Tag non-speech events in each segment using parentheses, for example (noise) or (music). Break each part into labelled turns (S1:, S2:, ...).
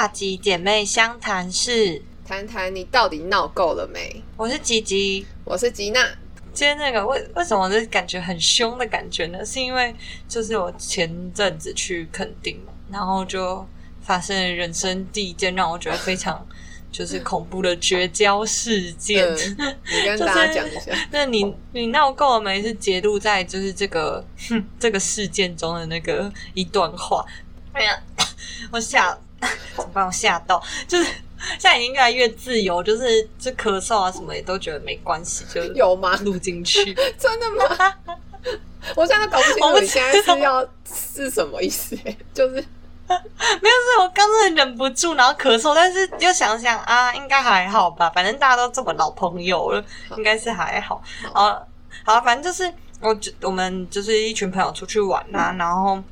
S1: 大吉姐妹相谈室，
S2: 谈谈你到底闹够了没？
S1: 我是吉吉。
S2: 我是吉娜。
S1: 今天那个为为什么我就感觉很凶的感觉呢？是因为就是我前阵子去垦丁，然后就发生了人生第一件让我觉得非常 (laughs) 就是恐怖的绝交事件。(laughs)
S2: 嗯，你跟大家 (laughs) 讲一下。
S1: 那你你闹够了没？是揭露在就是这个哼这个事件中的那个一段话。哎呀，(coughs) 我吓，怎么办？我吓到，就是现在已经越来越自由，就是就咳嗽啊什么也都觉得没关系，就
S2: 有吗？
S1: 录进去。(laughs)
S2: 真的吗？(laughs) 我现在都搞不清楚你现在是要是什么意思、欸，就是
S1: 没有，是我刚真的忍不住，然后咳嗽，但是又想想啊，应该还好吧，反正大家都这么老朋友了，应该是还好。好，好，反正就是我我们就是一群朋友出去玩啊，然后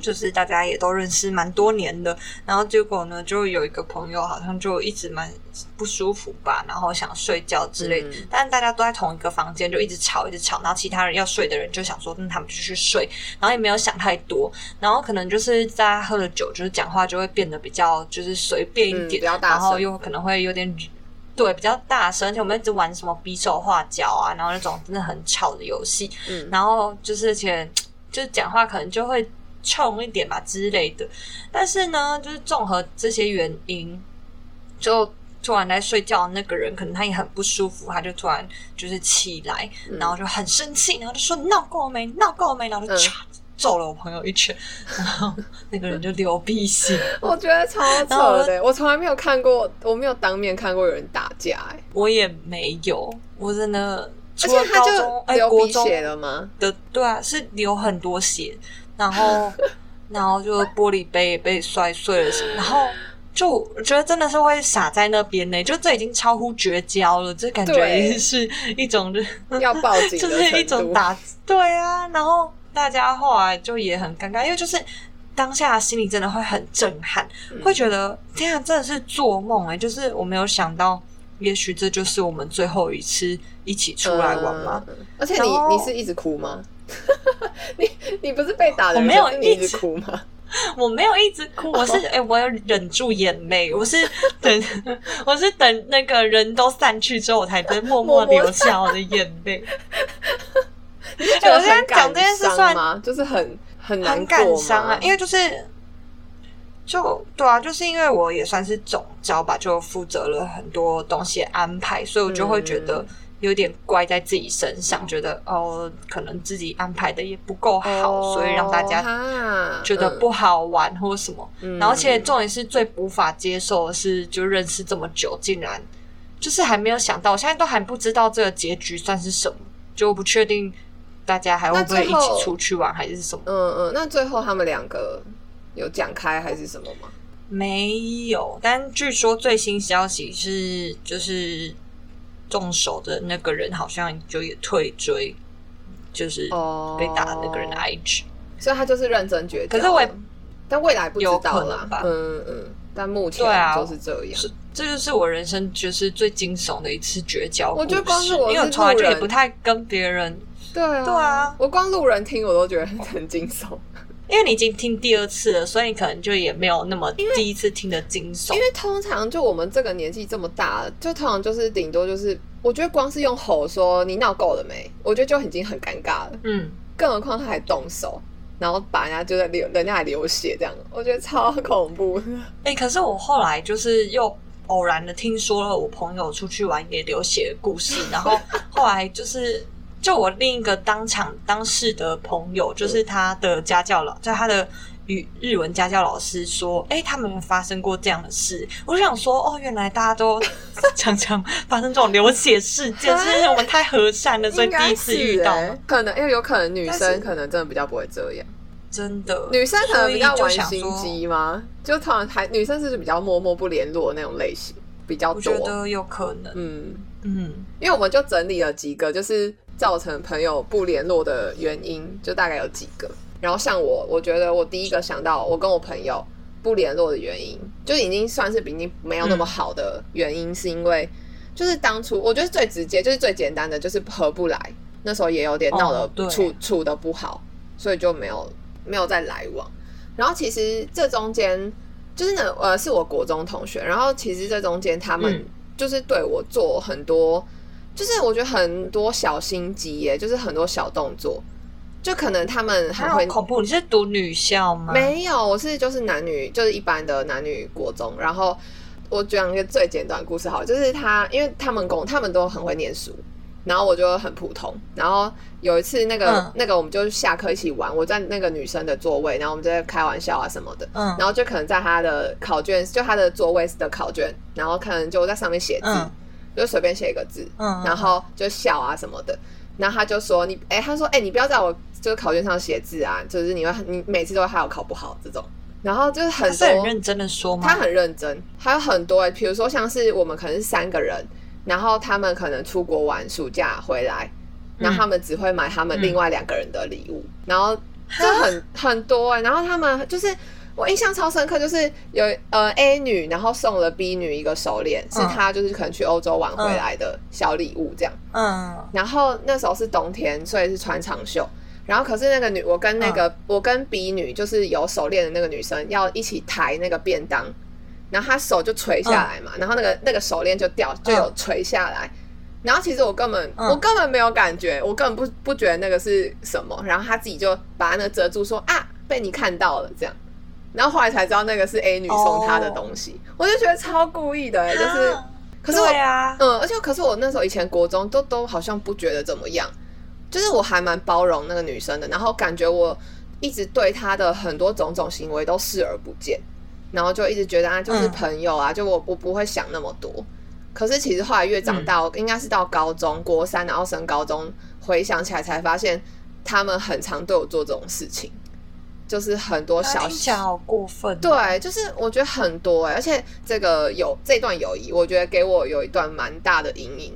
S1: 就是大家也都认识蛮多年的，然后结果呢，就有一个朋友好像就一直蛮不舒服吧，然后想睡觉之类的，
S2: 嗯。
S1: 但是大家都在同一个房间，就一直吵一直吵，然后其他人要睡的人就想说，那他们就去睡，然后也没有想太多，然后可能就是大家喝了酒，就是讲话就会变得比较就是随便一
S2: 嗯
S1: 点，
S2: 比较大声
S1: 然后又可能会有点。对，比较大声，而且我们一直玩什么比手画脚啊，然后那种真的很吵的游戏，
S2: 嗯，
S1: 然后就是而且就是讲话可能就会冲一点吧之类的。但是呢，就是综合这些原因，就突然在睡觉的那个人，可能他也很不舒服，他就突然就是起来，
S2: 嗯
S1: 然后就很生气，然后就说闹够了没？闹够了没？然后就
S2: 嗯
S1: 揍了我朋友一拳，然后那个人就流鼻血。
S2: 我觉得超
S1: 然后我
S2: 扯的，我从来没有看过，我没有当面看过有人打架、欸，
S1: 我也没有，我真的
S2: 而且他就流鼻血了吗？
S1: 的，对啊，是流很多血，然后然后就玻璃杯也被摔碎了然后就我觉得真的是会傻在那边呢，就这已经超乎绝交了，这感觉
S2: 对
S1: 已经是一种就 (laughs)
S2: 要报警的
S1: 就是一种打，对啊，然后大家后来就也很尴尬，因为就是。当下心里真的会很震撼，
S2: 嗯
S1: 会觉得天啊，真的是做梦哎！就是我没有想到，也许这就是我们最后一次一起出来玩嘛。
S2: 嗯而且你你是一直哭吗？(laughs) 你你不是被打的人，
S1: 我没有
S2: 一
S1: 一直
S2: 直哭吗？(laughs)
S1: 我没有一直哭，我是哎、我有忍住眼泪，我是等 (laughs) 我是等那个人都散去之后，我才在默默流下我的眼泪。我现在讲这件事算
S2: 吗？就是很很
S1: 很感伤啊，因为就是就对啊，就是因为我也算是总招吧，就负责了很多东西的安排，所以我就会觉得
S2: 嗯
S1: 有点怪在自己身上，觉得哦，可能自己安排的也不够好，所以让大家
S2: 家
S1: 觉得不好玩或什么。
S2: 嗯
S1: 然后，而且重点是最无法接受的是，就认识这么久，竟然就是还没有想到，我现在都还不知道这个结局算是什么，就不确定大家还会不会一起出去玩，还是什么？
S2: 嗯嗯，那最后他们两个有讲开还是什么吗？
S1: 没有，但据说最新消息是，就是动手的那个人好像就也退追，就是
S2: 哦。
S1: 被打的那个人的 IG。
S2: 所以他就是认真绝交。
S1: 可是我也
S2: 但未来不知道啦。
S1: 吧。
S2: 嗯嗯，但目前
S1: 对啊。
S2: 都是这样。
S1: 是，这就是我人生就是最惊悚的一次绝交。
S2: 我觉得光是
S1: 因为我从来就也不太跟别人，
S2: 对啊，
S1: 对啊。
S2: 我光路人听我都觉得很惊悚，
S1: 因为你已经听第二次了，所以你可能就也没有那么第一次听的惊悚
S2: 因。为通常就我们这个年纪这么大了，就通常就是顶多就是，我觉得光是用吼说你闹够了没，我觉得就已经很尴尬了，
S1: 嗯，
S2: 更何况他还动手，然后把人家就在流，人家还流血这样，我觉得超恐怖。(laughs)
S1: 哎、可是我后来就是又偶然的听说了我朋友出去玩也流血的故事，然后后来就是就我另一个当场当事的朋友，就是他的家教老，在他的。语日文家教老师说：“哎、他们有发生过这样的事。”我就想说：“哦，原来大家都 (laughs) 常常发生这种流血事件，是我们太和善了，所以第一次遇到
S2: 欸可能因为有可能女生可能真的比较不会这样，
S1: 真的
S2: 女生可能比较玩心机吗？就通常还女生是比较默默不联络那种类型比较多
S1: 我觉？得有可能。
S2: 嗯，
S1: 嗯，
S2: 因为我们就整理了几个，就是造成朋友不联络的原因，就大概有几个。然后像我，我觉得我第一个想到我跟我朋友不联络的原因，就已经算是比经没有那么好的原因，是因为就是当初我觉得最直接就是最简单的就是合不来，那时候也有点闹得处、处的不好，所以就没有没有再来往。然后其实这中间就是呢，呃，是我国中同学，然后其实这中间他们
S1: 嗯
S2: 就是对我做很多，就是我觉得很多小心机耶，就是很多小动作，就可能他们
S1: 还
S2: 很会
S1: 恐怖。你是读女校吗？
S2: 没有，我是就是男女，就是一般的男女国中。然后我讲一个最简短的故事好了，就是他，因为他们公他们都很会念书，然后我就很普通。然后有一次那个、
S1: 嗯
S2: 那个我们就下课一起玩，我在那个女生的座位，然后我们就在开玩笑啊什么的。
S1: 嗯
S2: 然后就可能在他的考卷，就他的座位的考卷，然后可能就在上面写字，
S1: 嗯
S2: 就随便写一个字，
S1: 嗯，
S2: 然后就笑啊什么的。然后他就说你，哎、他说，哎、你不要在我就是考卷上写字啊，就是你会你每次都会害我考不好这种。然后就是很
S1: 他很
S2: 多，
S1: 认真的说吗？
S2: 他很认真，还有很多、欸，比如说像是我们可能是三个人，然后他们可能出国玩暑假回来，然后他们只会买他们另外两个人的礼物，然后就很很多哎、然后他们就是我印象超深刻，就是有呃 A 女，然后送了 B 女一个手链，是
S1: 嗯
S2: 她就是可能去欧洲玩回来的小礼物这样。
S1: 嗯
S2: 然后那时候是冬天，所以是穿长袖。然后可是那个女，我跟那个、我跟 B 女，就是有手链的那个女生，要一起抬那个便当，然后她手就垂下来嘛，然后那个那个手链就掉，就有垂下来。然后其实我根本、
S1: 嗯
S2: 我根本没有感觉，我根本不不觉得那个是什么。然后她自己就把那个遮住说啊，被你看到了这样。然后后来才知道那个是 A 女送她的东西，我就觉得超故意的、欸，就是。
S1: 啊
S2: 可是我
S1: 啊，
S2: 嗯，而且可是我那时候以前国中都都好像不觉得怎么样，就是我还蛮包容那个女生的，然后感觉我一直对她的很多种种行为都视而不见，然后就一直觉得啊就是
S1: 嗯。
S2: 朋友啊，就我我不会想那么多。可是其实后来越长
S1: 嗯。
S2: 大，应该是到高中国三，然后升高中，回想起来才发现他们很常对我做这种事情，就是很多小
S1: 小好过分哦。
S2: 对，就是我觉得很多哎、而且这个有这段友谊，我觉得给我有一段蛮大的阴影。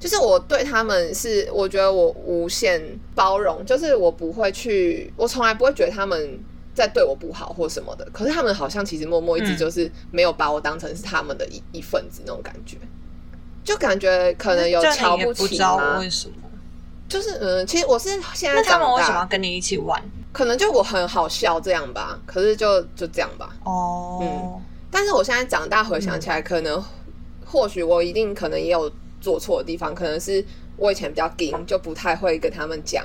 S2: 就是我对他们是，我觉得我无限包容，就是我不会去，我从来不会觉得他们在对我不好或什么的。可是他们好像其实默默一直
S1: 嗯
S2: 就是没有把我当成是他们的一一份子那种感觉，就感觉可能有瞧
S1: 不
S2: 起吗
S1: 为？什么。
S2: 就是嗯，其实我是现在
S1: 那他们为什么要跟你一起玩？
S2: 可能就我很好笑这样吧，可是就就这样吧。
S1: 哦，嗯。
S2: 但是我现在长大回想起来，可能、或许我一定可能也有做错的地方，可能是我以前比较硬，就不太会跟他们讲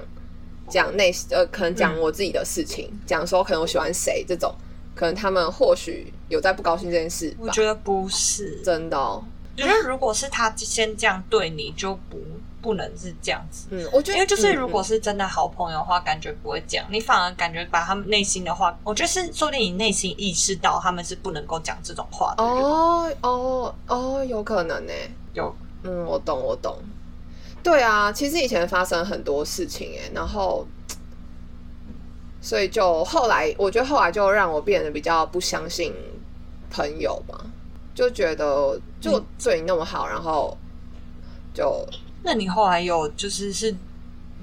S2: 讲内呃，可能讲我自己的事情，讲、说可能我喜欢谁这种，可能他们或许有在不高兴这件事吧。
S1: 我觉得不是，
S2: 真的、
S1: 觉得如果是他先这样对你，就不不能是这样子。
S2: 嗯，我觉得
S1: 因为就是
S2: 嗯
S1: 如果是真的好朋友的话，感觉不会讲，你反而感觉把他们内心的话，我觉得是说不定你内心意识到他们是不能够讲这种话的。
S2: 哦哦哦，有可能呢、
S1: 有
S2: 嗯，我懂，我懂。对啊，其实以前发生很多事情哎，然后，所以就后来，我觉得后来就让我变得比较不相信朋友嘛，就觉得就
S1: 嗯
S2: 对你那么好，然后就
S1: 那你后来有就是是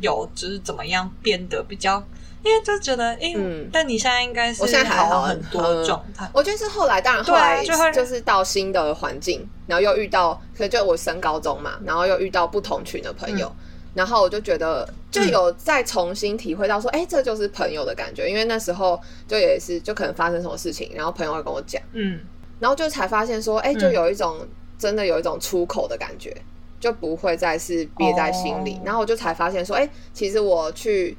S1: 有就是怎么样变得比较，因为就觉得哎、
S2: 嗯
S1: 但你现在应该是
S2: 我现在还好
S1: 很多
S2: 嗯
S1: 状态。
S2: 我觉得是后来，当然后来
S1: 就
S2: 是到新的环境，然后又遇到，可能就我升高中嘛，然后又遇到不同群的朋友，然后我就觉得就有再重新体会到说，哎、这就是朋友的感觉，因为那时候就也是就可能发生什么事情，然后朋友会跟我讲，
S1: 嗯，
S2: 然后就才发现说，哎、就
S1: 嗯
S2: 有一种、真的有一种出口的感觉，就不会再是憋在心里。
S1: 哦
S2: 然后我就才发现说，哎、其实我去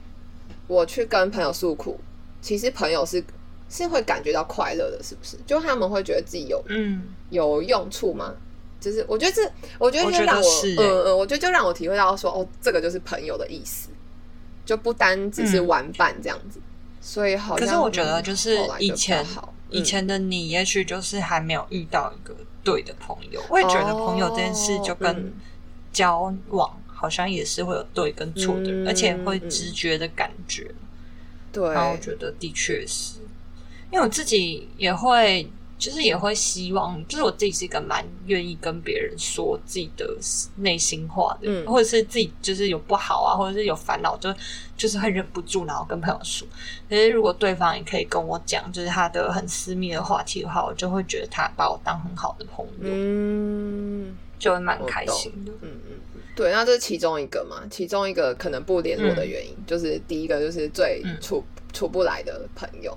S2: 我去跟朋友诉苦，其实朋友是是会感觉到快乐的，是不是？就他们会觉得自己有
S1: 嗯，
S2: 有用处吗？就是我觉得这，我觉得就让我，嗯嗯，我觉得就让我体会到说，哦，这个就是朋友的意思，就不单只是
S1: 嗯
S2: 玩伴这样子。所以好像，
S1: 可是我觉得就是以前
S2: 好，
S1: 以
S2: 嗯
S1: 前的你也许就是还没有遇到一个对的朋友。我也觉得朋友这件事就
S2: 哦
S1: 跟
S2: 嗯
S1: 交往好像也是会有对跟错的，
S2: 嗯
S1: 而且会直觉的感觉。
S2: 对，
S1: 然后我觉得的确是，因为我自己也会，就是也会希望，就是我自己是一个蛮愿意跟别人说自己的内心话的，
S2: 嗯
S1: 或者是自己就是有不好啊，或者是有烦恼，就就是会忍不住，然后跟朋友说。可是如果对方也可以跟我讲，就是他的很私密的话题的话，我就会觉得他把我当很好的朋友，
S2: 嗯
S1: 就会蛮开心的。
S2: 嗯嗯，嗯对，那这是其中一个嘛，其中一个可能不联络的原因，就是第一个就是最
S1: 嗯
S2: 处、处不来的朋友，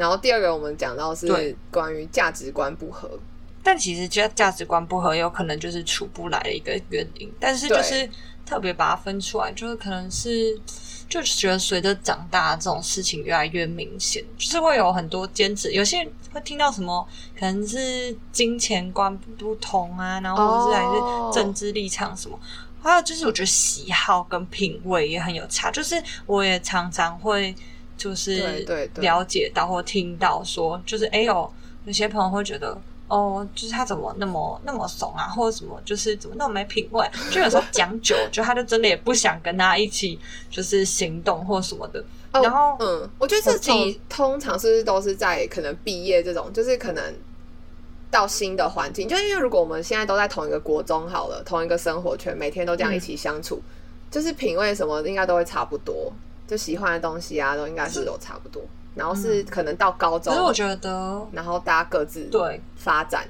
S2: 然后第二个我们讲到是
S1: 对
S2: 关于价值观不合，
S1: 但其实价价值观不合，有可能就是处不来的一个原因。但是就是特别把它分出来，就是可能是就是觉得随着长大，这种事情越来越明显，就是会有很多坚持。有些人会听到什么，可能是金钱观不同啊，然后或者是还
S2: 哦
S1: 是政治立场什么。还有就是，我觉得喜好跟品味也很有差。就是我也常常会，就是了解到或听到说，就是哎呦，有些朋友会觉得，哦，就是他怎么那么那么怂啊，或者什么，就是怎么那么没品味。就有时候讲久，就他就真的也不想跟他一起，就是行动或什么的。
S2: 哦
S1: 然后
S2: 嗯，我觉得
S1: 自己
S2: 种通常是不是都是在可能毕业这种，就是可能到新的环境，就因为如果我们现在都在同一个国中好了，同一个生活圈，每天都这样一起相处，就是品味什么应该都会差不多，就喜欢的东西啊，都应该是都差不多。然后是可能到高中
S1: 可是，我觉得，
S2: 然后大家各自
S1: 对，
S2: 发展，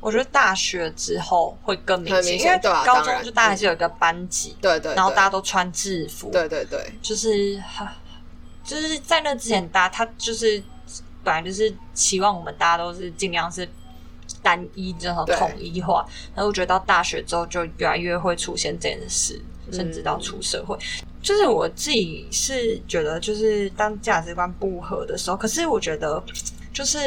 S1: 我觉得大学之后会更明显，因为高中就大家还是有一个班级，
S2: 对对，
S1: 然后大家都穿制服，
S2: 对对对，
S1: 就是就是在那之前，大家他就是本来就是期望我们大家都是尽量是单一然
S2: 后
S1: 统一化，然后我觉得到大学之后就越来越会出现这件事，
S2: 嗯
S1: 甚至到出社会。就是我自己是觉得，就是当价值观不合的时候，可是我觉得就是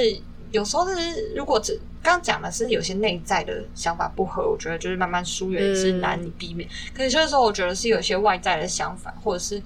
S1: 有时候是如果只刚刚讲的是有些内在的想法不合，我觉得就是慢慢疏远是难以避免。可是有时候我觉得是有些外在的想法，或者是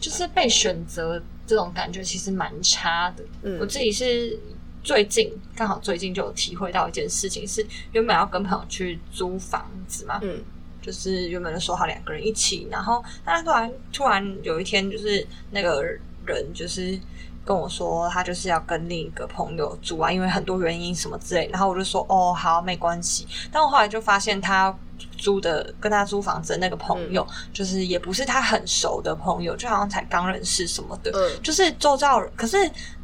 S1: 就是被选择这种感觉，其实蛮差的。
S2: 嗯
S1: 我自己是最近刚好最近就有体会到一件事情，是原本要跟朋友去租房子嘛，
S2: 嗯
S1: 就是原本就说好两个人一起，然后但突然突然有一天，就是那个人就是跟我说，他就是要跟另一个朋友住啊，因为很多原因什么之类，然后我就说哦好没关系，但我后来就发现他。租的跟他租房子的那个朋友，就是也不是他很熟的朋友，就好像才刚认识什么的，
S2: 嗯
S1: 就是周遭人。可是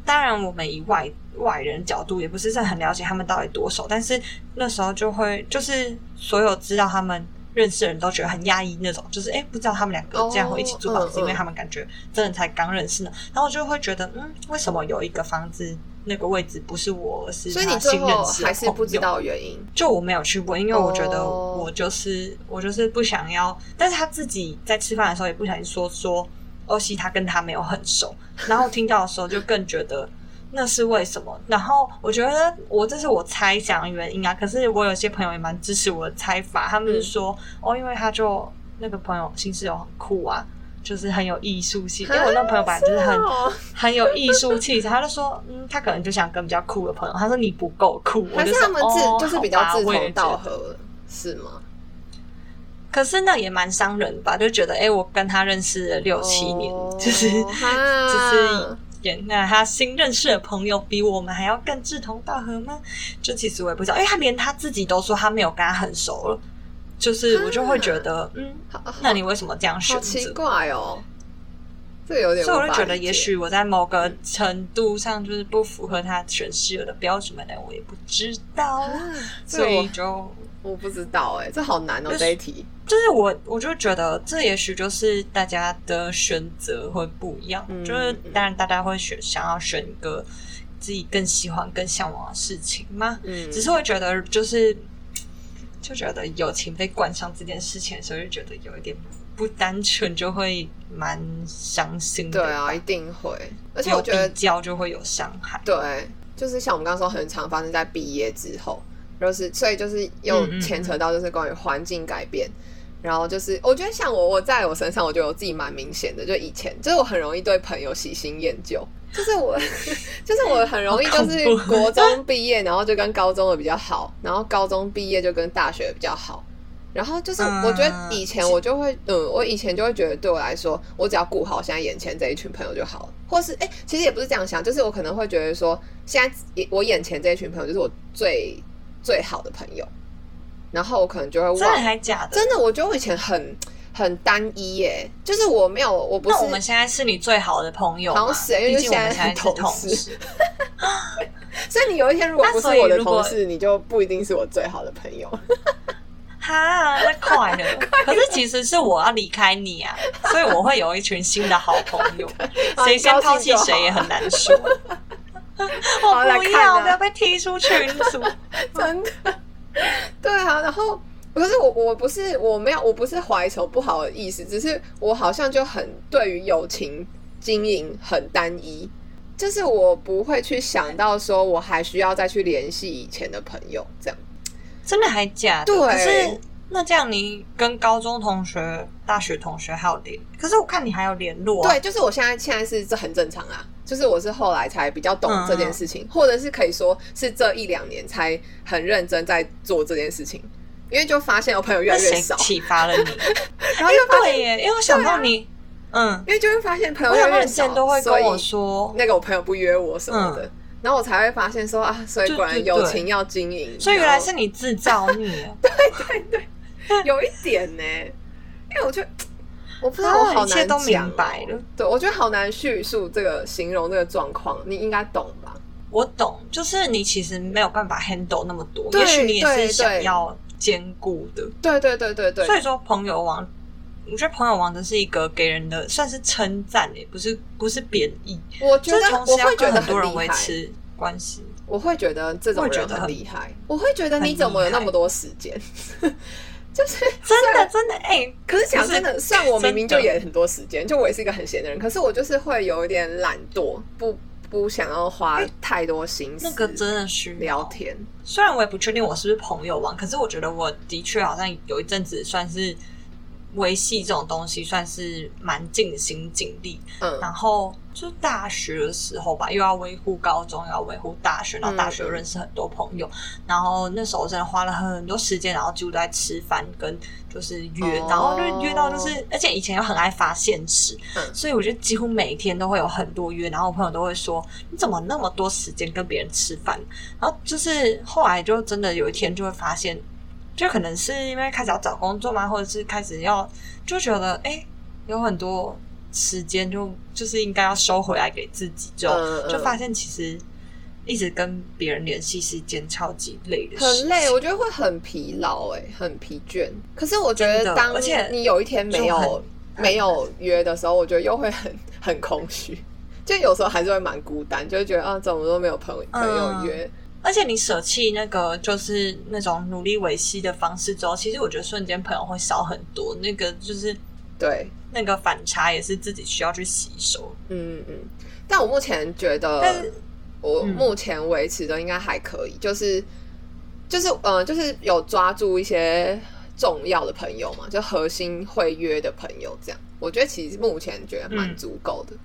S1: 当然，我们以外外人角度，也不是很了解他们到底多熟，但是那时候就会，就是所有知道他们认识的人都觉得很压抑那种，就是哎、诶不知道他们两个这样会一起租房子，因为他们感觉真的才刚认识呢。然后我就会觉得，嗯，为什么有一个房子那个位置不是我，而是他新认识的
S2: 还是不知道原因，
S1: 就我没有去过，因为我觉得
S2: 哦。
S1: 我就是、我就是不想要，但是他自己在吃饭的时候也不小心说说欧西他跟他没有很熟，然后听到的时候就更觉得那是为什么。然后我觉得我这是我猜想的原因啊，可是我有些朋友也蛮支持我的猜法，他们是说、哦，因为他就那个朋友新室友很酷啊。就是很有艺术性，因为我那个朋友本来就是很
S2: 哦 (laughs)
S1: 很有艺术气质，他就说，嗯，他可能就想跟比较酷的朋友。他说你不够酷，我
S2: 还
S1: 就是说
S2: 他们志、
S1: 哦
S2: 就是比较志同道合，是吗？
S1: 可是那也蛮伤人吧？就觉得，哎、我跟他认识了六七年，
S2: 哦
S1: 就是
S2: 哈
S1: 就是也那他新认识的朋友比我们还要更志同道合吗？就其实我也不知道，因为他连他自己都说他没有跟他很熟了，就是我就会觉得，嗯，那你为什么这样选
S2: 择奇
S1: 择？
S2: 怪哦，这有点
S1: 所以我就觉得，也许我在某个程度上就是不符合他选室友的标准吧，但我也不知道，
S2: 啊
S1: 所以就
S2: 我不知道哎、这好难哦
S1: 就是
S2: 这一题。
S1: 就是我，我就觉得这也许就是大家的选择会不一样。
S2: 嗯
S1: 就是当然大家会选想要选一个自己更喜欢、更向往的事情嘛。
S2: 嗯，
S1: 只是会觉得就是就觉得友情被冠上这件事情的时候，就觉得有一点不单纯，就会蛮伤心的。
S2: 对啊，一，定会。而且我觉得
S1: 比较就会有伤害。
S2: 对，就是像我们刚刚说，很常发生在毕业之后，就是所以就是又牵扯到就是关于环境改变。然后就是，我觉得像我，我在我身上，我觉得我自己蛮明显的。就以前，就是我很容易对朋友喜新厌旧，就是我，(laughs) 就是我很容易就是国中毕业，然后就跟高中的比较好，然后高中毕业就跟大学的比较好。然后就是，
S1: 嗯
S2: 我觉得以前我就会，嗯，我以前就会觉得，对我来说，我只要顾好现在眼前这一群朋友就好了，或是，哎、其实也不是这样想，就是我可能会觉得说，现在我眼前这一群朋友就是我最最好的朋友，然后我可能就会
S1: 真的
S2: 忘，
S1: 还假的？
S2: 真的，我觉得我以前很很单一耶，就是我没有，我不是
S1: 那我们现在是你最好的朋友吗？
S2: 好像是因为
S1: 毕竟我们
S2: 现在
S1: 是同
S2: 事
S1: 事。(laughs)
S2: 所以你有一天如果不是我的同事，你就不一定是我最好的朋友。
S1: 哈，那快了。(laughs) 可是其实是我要离开你啊，(laughs) 所以我会有一群新的好朋友。谁先抛弃谁也很难说。(laughs) 我不要，
S2: 我
S1: 不要被踢出群组。(laughs)
S2: 真的，(laughs) 对啊，然后可是我我不是我没有我不是怀愁不好的意思，只是我好像就很对于友情经营很单一，就是我不会去想到说我还需要再去联系以前的朋友这样。
S1: 真的还假的？
S2: 对
S1: 可是那这样你跟高中同学、大学同学还有联，可是我看你还有联络、啊。
S2: 对，就是我现在现在是这很正常啊，就是我是后来才比较懂
S1: 嗯
S2: 这件事情，或者是可以说是这一两年才很认真在做这件事情，因为就发现我朋友越来越少，
S1: 启发了你？(laughs)
S2: 然后又发现，
S1: 耶，因为我想到你，嗯，
S2: 因为就会发现朋友
S1: 我
S2: 越来越少，
S1: 想到你之前都会跟我说，
S2: 那个我朋友不约我什么的，然后我才会发现说啊，所以果然
S1: 对对。
S2: 友情要经营，
S1: 所以原来是你自造孽。(laughs)
S2: 有一点呢，因为我觉得我不知道
S1: 啊
S2: 我好难
S1: 一切都明白了
S2: 哦对我觉得好难叙述这个形容这个状况，你应该懂吧？
S1: 我懂，就是你其实没有办法 handle 那么多，也许你也
S2: 对
S1: 是想要兼顾的。
S2: 对对对对对，
S1: 所以说，朋友王，我觉得朋友王的是一个给人的算是称赞诶，不是不是贬义，
S2: 我觉得
S1: 就是同时要
S2: 我会觉得
S1: 跟很多人。维持关系。
S2: 我会觉得这种人
S1: 很
S2: 很厉害，我会觉得你
S1: 很
S2: 怎么有那么多时间？(laughs) 就是 (laughs)
S1: 真的真的哎、
S2: 可是讲真的，虽然我明明就也很多时间，就我也是一个很闲的人，可是我就是会有一点懒惰，不不想要花太多心思
S1: 那个真的需
S2: 聊天。
S1: 虽然我也不确定我是不是朋友网，可是我觉得我的确好像有一阵子算是维系这种东西，算是蛮尽心尽力。
S2: 嗯
S1: 然后就是大学的时候吧，又要维护高中，又要维护大学，然后大学认识很多朋友，然后那时候真的花了很多时间，然后几乎都在吃饭跟就是约，
S2: 哦
S1: 然后就约到就是，而且以前又很爱发现实，
S2: 嗯
S1: 所以我就几乎每天都会有很多约，然后我朋友都会说你怎么那么多时间跟别人吃饭？然后就是后来就真的有一天就会发现，就可能是因为开始要找工作嘛，或者是开始要就觉得哎、诶有很多时间就就是应该要收回来给自己，
S2: 就、
S1: 就发现其实一直跟别人联系是一件超级累的事，
S2: 很累，我觉得会很疲劳，哎，很疲倦。可是我觉得，当
S1: 而且
S2: 你有一天没有
S1: 很
S2: 没有约的时候，我觉得又会很 (laughs) 很空虚，就有时候还是会蛮孤单，就会觉得啊，怎么都没有朋友朋友
S1: 嗯
S2: 约。
S1: 而且你舍弃那个就是那种努力维系的方式之后，其实我觉得瞬间朋友会少很多。那个就是
S2: 对，
S1: 那个反差也是自己需要去吸收。
S2: 嗯嗯。但我目前觉得
S1: 但，
S2: 我
S1: 嗯
S2: 目前维持的应该还可以，就是就是呃，就是有抓住一些重要的朋友嘛，就核心会约的朋友，这样，我觉得其实目前觉得蛮
S1: 嗯
S2: 足够的，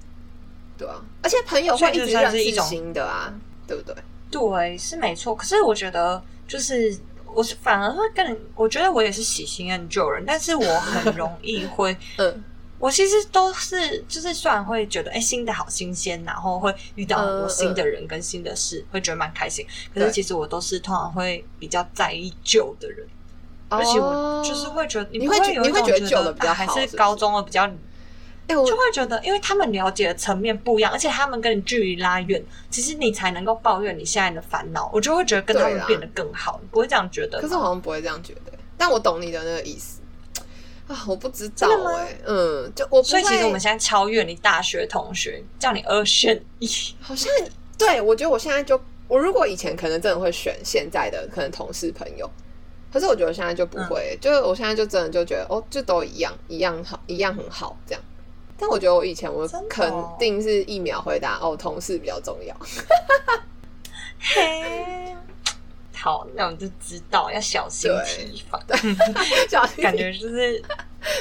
S2: 对啊，而且朋友会一直认识新的啊，对不对？
S1: 对，是没错。可是我觉得，就是我是反而会更，我觉得我也是喜新厌旧人，但是我很 (laughs) 容易会，
S2: 嗯
S1: 我其实都是就是虽然会觉得哎新的好新鲜，然后会遇到很多
S2: 嗯
S1: 新的人跟新的事，会觉得蛮开心。可是其实我都是通常会比较在意旧的人。而且我就是会觉得，
S2: 你会你会觉得旧的比较好是
S1: 高中的比较，
S2: 哎、我
S1: 就会觉得，因为他们了解的层面不一样，而且他们跟你距离拉远，其实你才能够抱怨你现在的烦恼。我就会觉得跟他们变得更好，你不会这样觉得？
S2: 可是我好像不会这样觉得，但我懂你的那个意思啊，我不知道哎、嗯，就我不
S1: 所以其实我们现在超越你大学同学，叫你二选一。
S2: 好像对我觉得我现在就，我如果以前可能真的会选现在的可能同事朋友，可是我觉得我现在就不会，就是我现在就真的就觉得哦，就都一样，一样好，一样很好这样。但我觉得我以前我肯
S1: 哦
S2: 定是一秒回答哦，同事比较重要。
S1: 嘿，好，那我们就知道要小心提防。
S2: 小心
S1: 感觉就是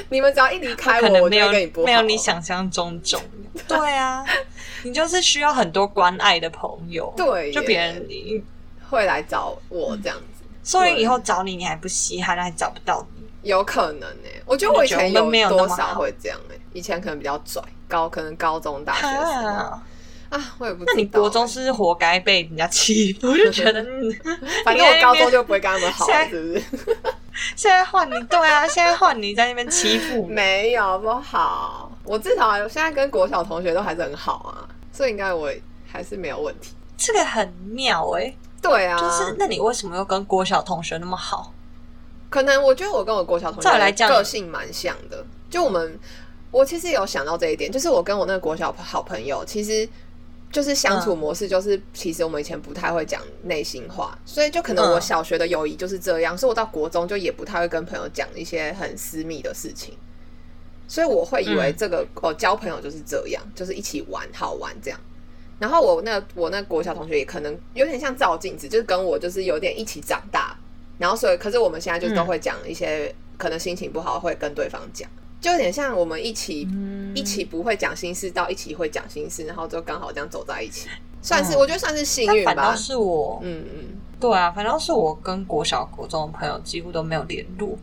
S2: 你们只要一离开我，
S1: 没有没有你想象中重要。对啊，你就是需要很多关爱的朋友。
S2: 对
S1: 就别人你，
S2: 会来找我这样子，
S1: 说不定以后找你，你还不稀罕，还找不到你。
S2: 有可能呢、我觉得我以前
S1: 我觉得我们没有
S2: 多少会这样哎、以前可能比较拽，高可能高中、大学
S1: 啊，
S2: 啊，我也不知道、
S1: 那你国中是活该被人家欺负？我就觉得，(laughs) 嗯
S2: 反正我高中就不会跟他们好 (laughs) 是不是？(laughs)
S1: 现在换你，对啊，现在换你在那边欺负我。
S2: 没有不好，我至少现在跟国小同学都还是很好啊，所以应该我还是没有问题。
S1: 这个很妙哎、
S2: 对啊，
S1: 就是那你为什么又跟国小同学那么好？
S2: 可能我觉得我跟我国小同学
S1: 来讲
S2: 个性蛮像的，就我们，我其实有想到这一点，就是我跟我那个国小好朋友，其实就是相处模式，就是其实我们以前不太会讲内心话，所以就可能我小学的友谊就是这样，所以我到国中就也不太会跟朋友讲一些很私密的事情，所以我会以为这个哦交朋友就是这样，就是一起玩好玩这样。然后我那我那国小同学也可能有点像照镜子，就是跟我就是有点一起长大，然后所以可是我们现在就都会讲一些可能心情不好会跟对方讲。就有点像我们一起一起不会讲心事，到一起会讲心事，然后就刚好这样走在一起，算是我觉得算是幸运吧。
S1: 反倒是我，嗯嗯，对啊，反倒是我跟国小国中的朋友几乎都没有联络。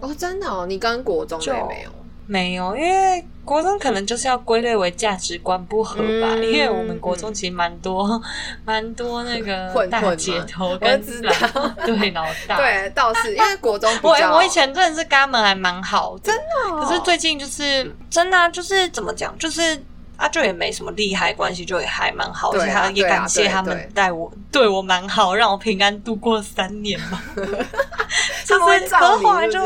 S2: 哦，真的哦，你跟国中也没有。
S1: 没有，因为国中可能就是要归类为价值观不合吧。因为我们国中其实蛮多 (laughs) 蛮多那个大街头跟老 (laughs) 对老大，
S2: 对倒是因为国中
S1: 我我以前真的是跟他们还蛮好，
S2: 真的。
S1: 可是最近就是真的，就是怎么讲，就是啊，就也没什么利害关系，就也还蛮好。而且也感谢他们带我对我蛮好，让我平安度过三年嘛。(laughs)
S2: 就是
S1: 可后来就。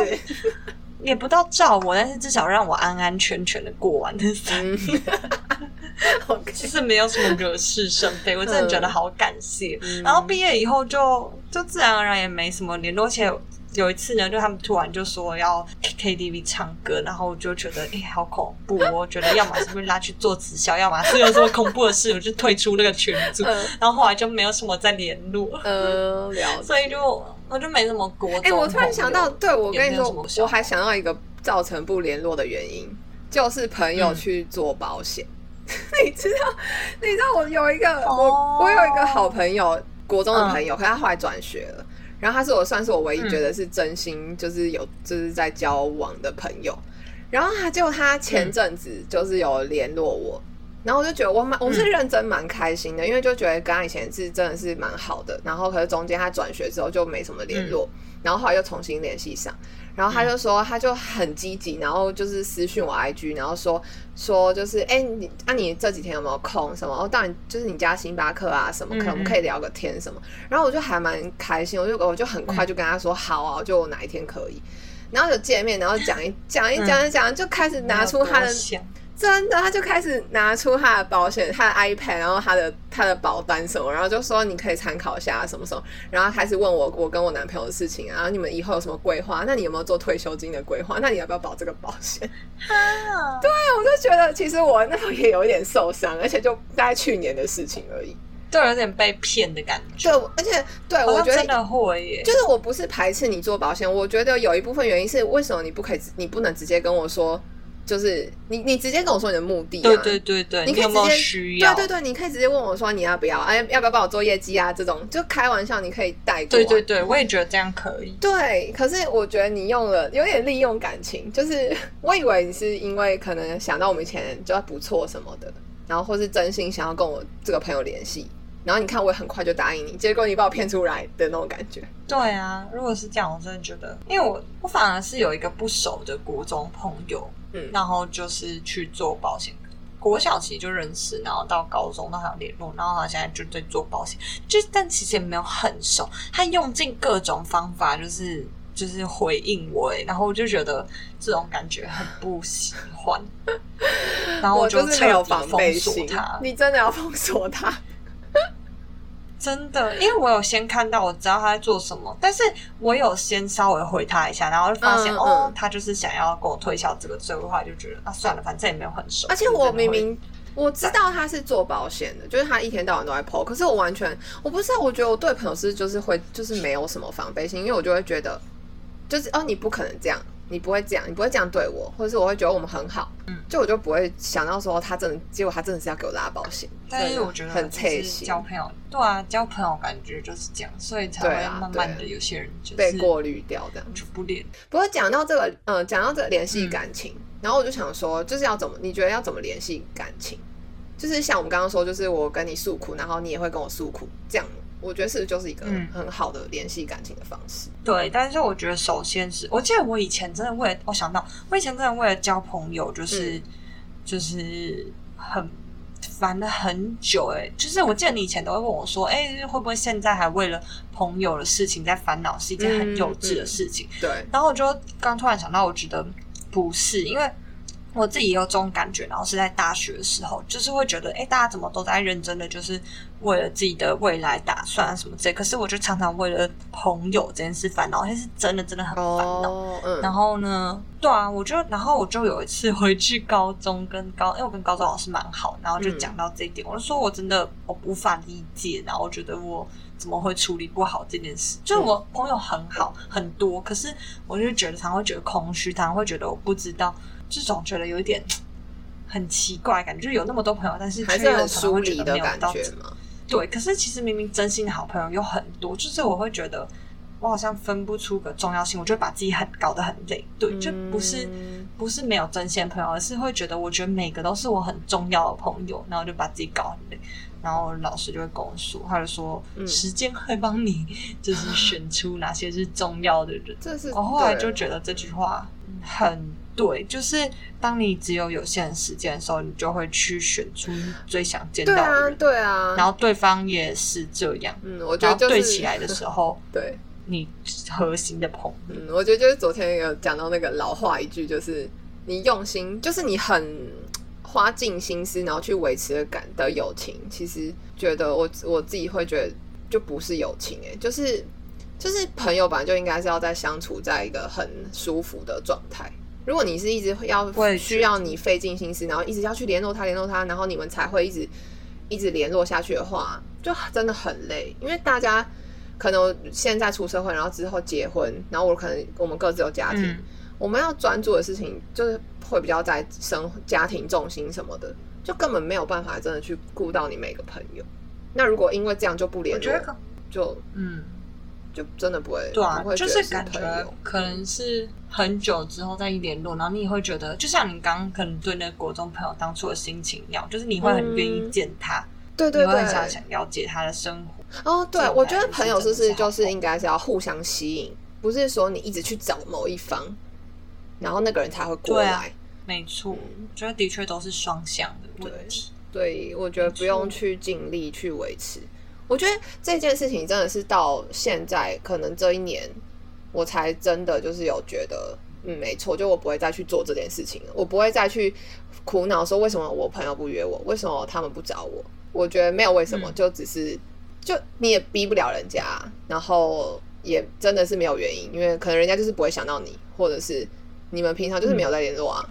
S1: 也不到照我，但是至少让我安安全全的过完那三年，(laughs) (laughs) 其实没有什么惹是生非，我真的觉得好感谢。然后毕业以后就就自然而然也没什么联络，而且有一次呢，就他们突然就说要 KTV 唱歌，然后我就觉得哎，好恐怖！我觉得要么是被拉去做直销，要么是有什么恐怖的事，我就退出那个群组。然后后来就没有什么再联络，
S2: 嗯，
S1: 所以就。我就没什么国哎，
S2: 我突然想到，对我跟你说，我还想到一个造成不联络的原因，就是朋友去做保险。(laughs) 你知道，你知道我有一个我我有一个好朋友，国中的朋友，可他后来转学了。然后他是我算是我唯一觉得是真心，就是有就是在交往的朋友。然后他就他前阵子就是有联络我。然后我就觉得我蛮我是认真蛮开心的，因为就觉得跟他以前是真的是蛮好的。然后可是中间他转学之后就没什么联络，然后后来又重新联系上。然后他就说他就很积极，然后就是私讯我 IG，然后说说就是哎你那你这几天有没有空什么？哦当然就是你家星巴克啊什么，可能可以聊个天什么。然后我就还蛮开心，我就我就很快就跟他说好啊，就哪一天可以。然后就见面，然后讲一讲一讲一讲，就开始拿出他的。真的，他就开始拿出他的保险，他的 iPad，然后他的他的保单什么，然后就说你可以参考一下什么什么，然后开始问我我跟我男朋友的事情，然后你们以后有什么规划？那你有没有做退休金的规划？那你要不要保这个保险？对，我就觉得其实我那时候也有一点受伤，而且就大概去年的事情而已，
S1: 就有点被骗的感觉。
S2: 对，而且对我觉得
S1: 真的会，
S2: 就是我不是排斥你做保险，我觉得有一部分原因是为什么你不可以，你不能直接跟我说。就是你，你直接跟我说你的目的，
S1: 对对对对，
S2: 你可以直接
S1: 需要，
S2: 对对对，你可以直接问我说你要不要，哎，要不要帮我做业绩啊？这种就开玩笑，你可以带过。
S1: 对对对，我也觉得这样可以。
S2: 对，可是我觉得你用了有点利用感情，就是我以为你是因为可能想到我们以前就不错什么的，然后或是真心想要跟我这个朋友联系。然后你看，我也很快就答应你，结果你把我骗出来的那种感觉。
S1: 对啊，如果是这样，我真的觉得，因为我我反而是有一个不熟的国中朋友，嗯，然后就是去做保险，国小其实就认识，然后到高中都还有联络，然后他现在就在做保险，就但其实也没有很熟，他用尽各种方法，就是就是回应我，然后我就觉得这种感觉很不喜欢，(laughs) 然后
S2: 我
S1: 就
S2: 没有封锁他，你真的要封锁他。
S1: 真的，因为我有先看到，我知道他在做什么，但是我有先稍微回他一下，然后就发现哦，他就是想要跟我推销这个，所以话就觉得啊，算了，反正也没有很熟。
S2: 而且我明明我知道他是做保险的，就是他一天到晚都在 PO，可是我完全我不知道，我觉得我对朋友是就是会就是没有什么防备心，因为我就会觉得就是哦，你不可能这样。你不会这样，你不会这样对我，或者是我会觉得我们很好，嗯，就我就不会想到说他真的，结果他真的是要给我拉保险。
S1: 但是我觉得
S2: 很贴
S1: 心，交朋友，对啊，交朋友感觉就是这样，所以才会慢慢的有些人就
S2: 被过滤掉，这样
S1: 就不联。
S2: 不过讲到这个，嗯，讲到这个联系感情，然后我就想说，就是要怎么？你觉得要怎么联系感情？就是像我们刚刚说，就是我跟你诉苦，然后你也会跟我诉苦，这样。我觉得是就是一个很好的联系感情的方式。
S1: 对，但是我觉得首先是我记得我以前真的为了我想到我以前真的为了交朋友，就是就是很烦了很久。哎，就是我记得你以前都会问我说：“哎，会不会现在还为了朋友的事情在烦恼？是一件很幼稚的事情。”
S2: 对。
S1: 然后我就刚突然想到，我觉得不是，因为我自己也有这种感觉，然后是在大学的时候，就是会觉得，哎，大家怎么都在认真的，就是为了自己的未来打算啊什么之类。可是我就常常为了朋友这件事烦恼，那是真的真的很烦恼。
S2: 哦，嗯，
S1: 然后呢，对啊，我就然后我就有一次回去高中跟高，因为我跟高中老师蛮好，然后就讲到这一点，我就说我真的我无法理解，然后我觉得我怎么会处理不好这件事？就是我朋友很好很多，可是我就觉得常会觉得空虚，常会觉得我不知道。这种觉得有一点很奇怪，感觉就有那么多朋友，但是
S2: 还是很疏离的感觉吗？
S1: 对，可是其实明明真心的好朋友有很多，就是我会觉得我好像分不出个重要性，我就把自己很搞得很累。对，就不是不是没有真心的朋友，而是会觉得我觉得每个都是我很重要的朋友，然后就把自己搞很累。然后老师就会跟我说，他就说时间会帮你就是选出哪些是重要的人。
S2: 这是
S1: 我后来就觉得这句话很。对，就是当你只有有限时间的时候，你就会去选出最想见到的
S2: 人。对啊，
S1: 然后对方也是这样。
S2: 嗯，我觉得
S1: 对起来的时候，(laughs)
S2: 对
S1: 你核心的朋友。
S2: 嗯，我觉得就是昨天有讲到那个老话一句，就是你用心，就是你很花尽心思，然后去维持的感的友情，其实觉得我我自己会觉得就不是友情，哎，就是就是朋友本来就应该是要在相处在一个很舒服的状态。如果你是一直要需要你费尽心思，然后一直要去联络他，联络他，然后你们才会一直一直联络下去的话，就真的很累。因为大家可能现在出社会，然后之后结婚，然后我可能我们各自有家庭，我们要专注的事情就是会比较在生家庭重心什么的，就根本没有办法真的去顾到你每个朋友。那如果因为这样就不联络，就嗯。就真的不会，
S1: 对啊，
S2: 就是
S1: 感觉可能是很久之后再一联络，然后你也会觉得，就像你刚刚可能对那个国中朋友当初的心情一样，就是你会很愿意见他，
S2: 对对对，
S1: 想想了解他的生活。
S2: 哦，对，我觉得朋友是不是就是应该是要互相吸引，不是说你一直去找某一方，然后那个人才会过来。
S1: 没错，觉得的确都是双向的问题。
S2: 对，我觉得不用去尽力去维持。我觉得这件事情真的是到现在，可能这一年我才真的就是有觉得，嗯，没错，就我不会再去做这件事情了。我不会再去苦恼说为什么我朋友不约我，为什么他们不找我。我觉得没有为什么，就只是就你也逼不了人家，然后也真的是没有原因，因为可能人家就是不会想到你，或者是你们平常就是没有在联络啊。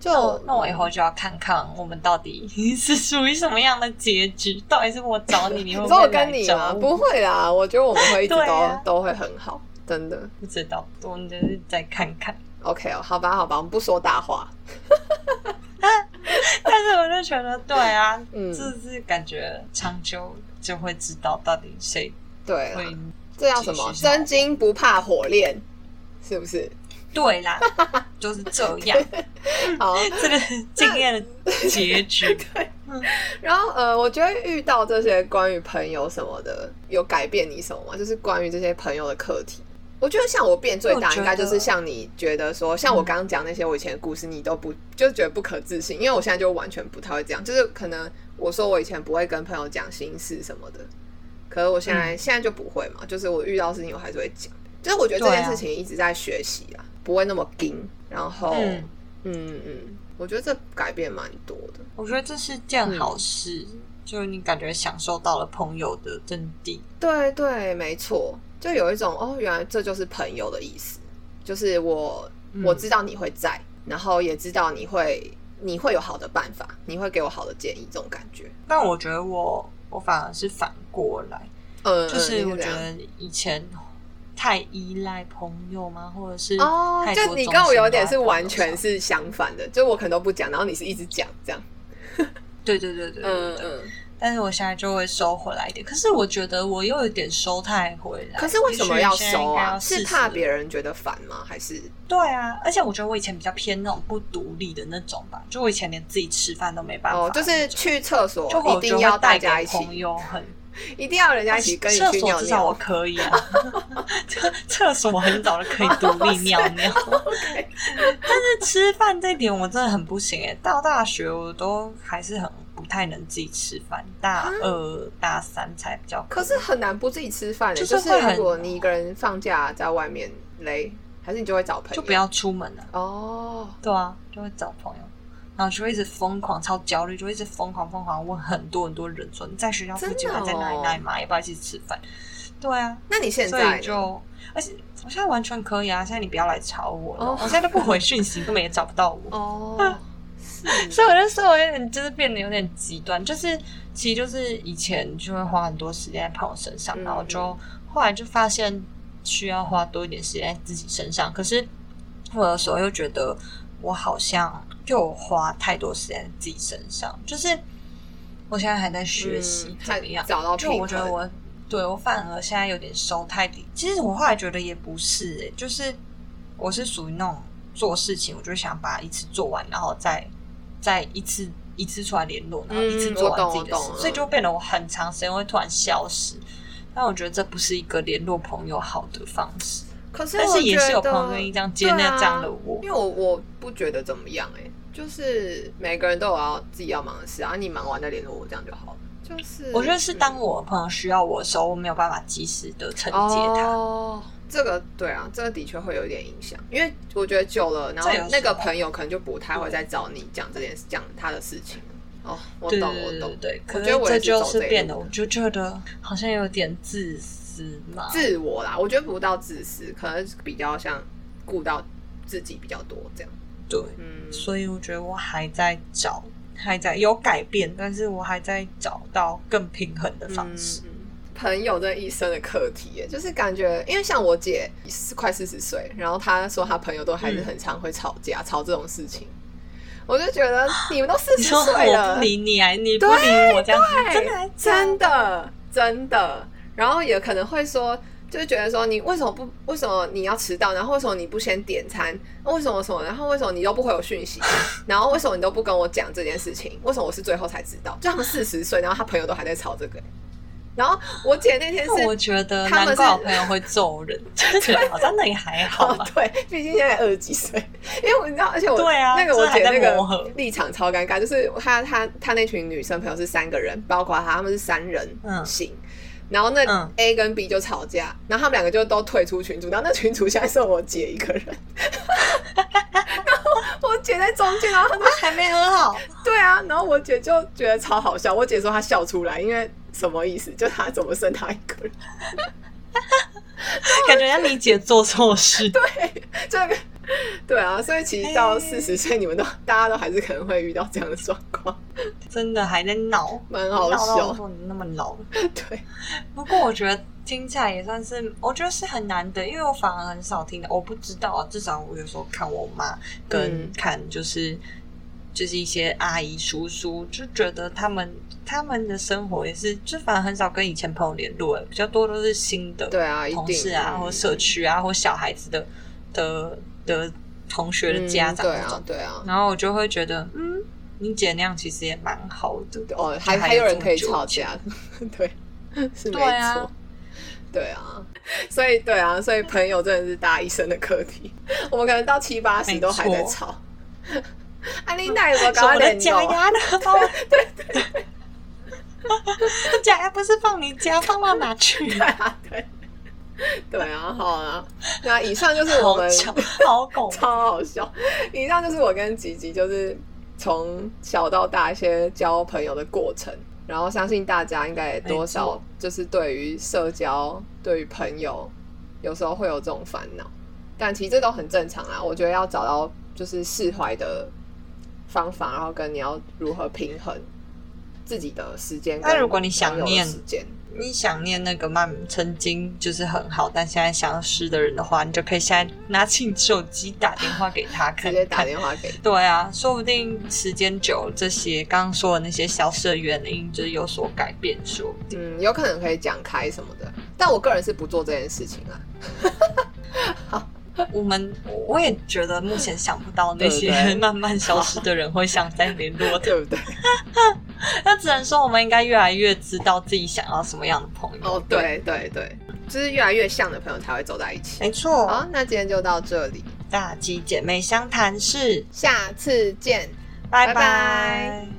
S1: 就那我以后就要看看我们到底 (laughs) 是属于什么样的结局，到底是我找你，你会不会
S2: 跟你吗？不会啦，我觉得我们会一直都都会很好，真的
S1: 不知道，我们就是再看看。
S2: OK 哦，好吧，好吧，我们不说大话。(laughs)
S1: 但是我就觉得，对啊，嗯，就是感觉长久就会知道到底谁
S2: 对，这叫什么？真金不怕火炼，是不是？
S1: 对啦，就是这样。(laughs)
S2: 好，
S1: 这个经验的结局。(laughs)
S2: 对，然后呃，我觉得遇到这些关于朋友什么的，有改变你什么吗？就是关于这些朋友的课题。我觉得像我变最大，应该就是像你觉得说，像我刚刚讲那些我以前的故事，你都不就觉得不可置信，因为我现在就完全不太会这样。就是可能我说我以前不会跟朋友讲心事什么的，可是我现在现在就不会嘛。就是我遇到事情，我还是会讲。就是我觉得这件事情一直在学习啊。不会那么紧，然后，嗯嗯嗯，我觉得这改变蛮多的。
S1: 我觉得这是件好事，就是你感觉享受到了朋友的真谛。
S2: 对对，没错，就有一种哦，原来这就是朋友的意思，就是我我知道你会在，然后也知道你会你会有好的办法，你会给我好的建议，这种感觉。
S1: 但我觉得我我反而是反过来，呃，就是我觉得以前。太依赖朋友吗？或者是哦，
S2: 就你跟我有点是完全是相反的，就我可能都不讲，然后你是一直讲这样。(laughs)
S1: 对对对对，嗯嗯。但是我现在就会收回来一点，可是我觉得我又有点收太回来。
S2: 可是为什么要收啊？是怕别人觉得烦吗？还是？
S1: 对啊，而且我觉得我以前比较偏那种不独立的那种吧，就我以前连自己吃饭都没办法，
S2: 就是去厕所就一定要大家一起。
S1: 朋友很。(laughs)
S2: 一定要人家一起跟你去尿尿，
S1: 至少我可以啊。(laughs) 厕厕所我很早就可以独立尿尿，(laughs) 但是吃饭这点我真的很不行哎。到大学我都还是很不太能自己吃饭，大二大三才比较。
S2: 可是很难不自己吃饭，就是如果你一个人放假在外面嘞。还是你就会找朋友？
S1: 就不要出门了。
S2: 哦，
S1: 对啊，就会找朋友，然后就会一直疯狂，超焦虑，就会一直疯狂疯狂问很多很多人说你在学校附近还在哪里
S2: 哦
S1: 哪里吗？要不要一起吃饭？对啊，
S2: 那你现在
S1: 就而且我现在完全可以啊，现在你不要来吵我了，
S2: 哦
S1: 我现在都不回讯息，根本也找不到我。
S2: 哦，是
S1: 所以我就说，我有点就是变得有点极端，就是其实就是以前就会花很多时间在朋友身上，
S2: 嗯
S1: 然后就后来就发现需要花多一点时间在自己身上，可是我有时候又觉得我好像又花太多时间在自己身上，就是我现在还在学习
S2: 嗯
S1: 怎么样，
S2: 还找到
S1: 就我觉得我对我反而现在有点收太低。其实我后来觉得也不是、欸，就是我是属于那种做事情，我就想把它一次做完，然后再再一次一次出来联络，然后一次
S2: 嗯
S1: 做完自己的事，所以就变得我很长时间会突然消失。但我觉得这不是一个联络朋友好的方式，
S2: 可是
S1: 但是也是有朋友愿意这样接纳这样的我
S2: 啊因为我我不觉得怎么样哎、就是每个人都有要自己要忙的事啊，你忙完再联络我这样就好了。就是
S1: 我觉得是当我朋友需要我的时候，我没有办法及时的承接他。
S2: 哦，这个对啊，这个的确会有一点影响，因为我觉得久了，然后那个朋友可能就不太会再找你讲这件事，讲他的事情。哦，我懂，我懂。
S1: 对
S2: 我觉得我
S1: 这就
S2: 是
S1: 变得，我就觉得好像有点自私嘛。
S2: 自我啦，我觉得不到自私，可能比较像顾到自己比较多这样。
S1: 对，
S2: 嗯，
S1: 所以我觉得我还在找，还在有改变，但是我还在找到更平衡的方式。
S2: 嗯朋友这一生的课题耶，就是感觉，因为像我姐是快四十岁，然后她说她朋友都还是很常会吵架，吵这种事情，我就觉得你们都四十岁了，
S1: 我不理你，还你不理我，这样子真的
S2: 真的真的，然后也可能会说，就是觉得说你为什么不为什么你要迟到，然后为什么你不先点餐，为什么什么，然后为什么你都不回我讯息，(laughs) 然后为什么你都不跟我讲这件事情，为什么我是最后才知道？就他们四十岁，然后他朋友都还在吵这个。然后我姐那天是
S1: 我觉得
S2: 他们是
S1: 难怪我朋友会揍人，就是好像那也还好吧。，
S2: 哦对，毕竟现在二十几岁，因为我你知道，而且我
S1: 对啊
S2: 那个我姐那个立场超尴尬，就是她她她那群女生朋友是三个人，包括她，他们是三人
S1: 嗯
S2: 行。然后那
S1: 嗯
S2: A 跟 B 就吵架，然后他们两个就都退出群组，然后那群组现在剩我姐一个人，(laughs) 然后我姐在中间，然后她就
S1: 还没和好，
S2: 对啊，然后我姐就觉得超好笑，我姐说她笑出来，因为什么意思？就她怎么剩她一个人？(laughs)
S1: 感觉要你姐做错事。对，
S2: 这个对啊，所以其实到四十岁，你们都大家都还是可能会遇到这样的状况，
S1: 真的还在闹，
S2: 蛮好笑。
S1: 说你那么老。(laughs)
S2: 对，
S1: 不过我觉得听起来也算是，我觉得是很难得，因为我反而很少听的，我不知道啊。至少我有时候看我妈跟
S2: 嗯
S1: 看就是、就是一些阿姨叔叔，就觉得他们他们的生活也是，就反而很少跟以前朋友联络，比较多都是新的
S2: 对啊，
S1: 同事啊，
S2: 嗯
S1: 或社区啊，或小孩子的的的同学的家长
S2: 嗯对啊，对啊。
S1: 然后我就会觉得，嗯，你姐那样其实也蛮好的。
S2: 哦，
S1: 就
S2: 还还有人可以吵架，对，是没错。对啊，所以对啊，所以朋友真的是大家一生的课题。我们可能到七八十都还在吵。安琳娜有没有
S1: 什么的
S2: 搞点
S1: 假牙呢？对对对，(laughs) 假牙不是放你家，放到哪去？
S2: 对啊，对，对啊，好啊。那以上就是我们
S1: 好狗。(laughs)
S2: 超好笑。以上就是我跟吉吉就是从小到大一些交朋友的过程，然后相信大家应该也多少就是对于社交、对于朋友，有时候会有这种烦恼，但其实这都很正常啊。我觉得要找到就是释怀的方法，然后跟你要如何平衡自己的时间跟
S1: 那如果你想
S2: 朋友的
S1: 念
S2: 时间，
S1: 你想念那个慢曾经就是很好，但现在消失的人的话，你就可以现在拿起你手机打电话给他看 (laughs)
S2: 直接打
S1: 看。
S2: 电话给
S1: 对啊，说不定时间久了，这些刚刚说的那些消失的原因就是有所改变，说不定。
S2: 嗯，有可能可以讲开什么的，但我个人是不做这件事情啊。(laughs) (laughs)
S1: 我们我也觉得目前想不到那些 (laughs) 慢慢消失的人会想再联络的，
S2: 对不对？(laughs)
S1: 那只能说我们应该越来越知道自己想要什么样的朋友。
S2: 哦，，对对对，就是越来越像的朋友才会走在一起。
S1: 没错。
S2: 好，那今天就到这里，
S1: 大吉姐妹相谈室，
S2: 下次见。
S1: 拜
S2: 拜拜
S1: 拜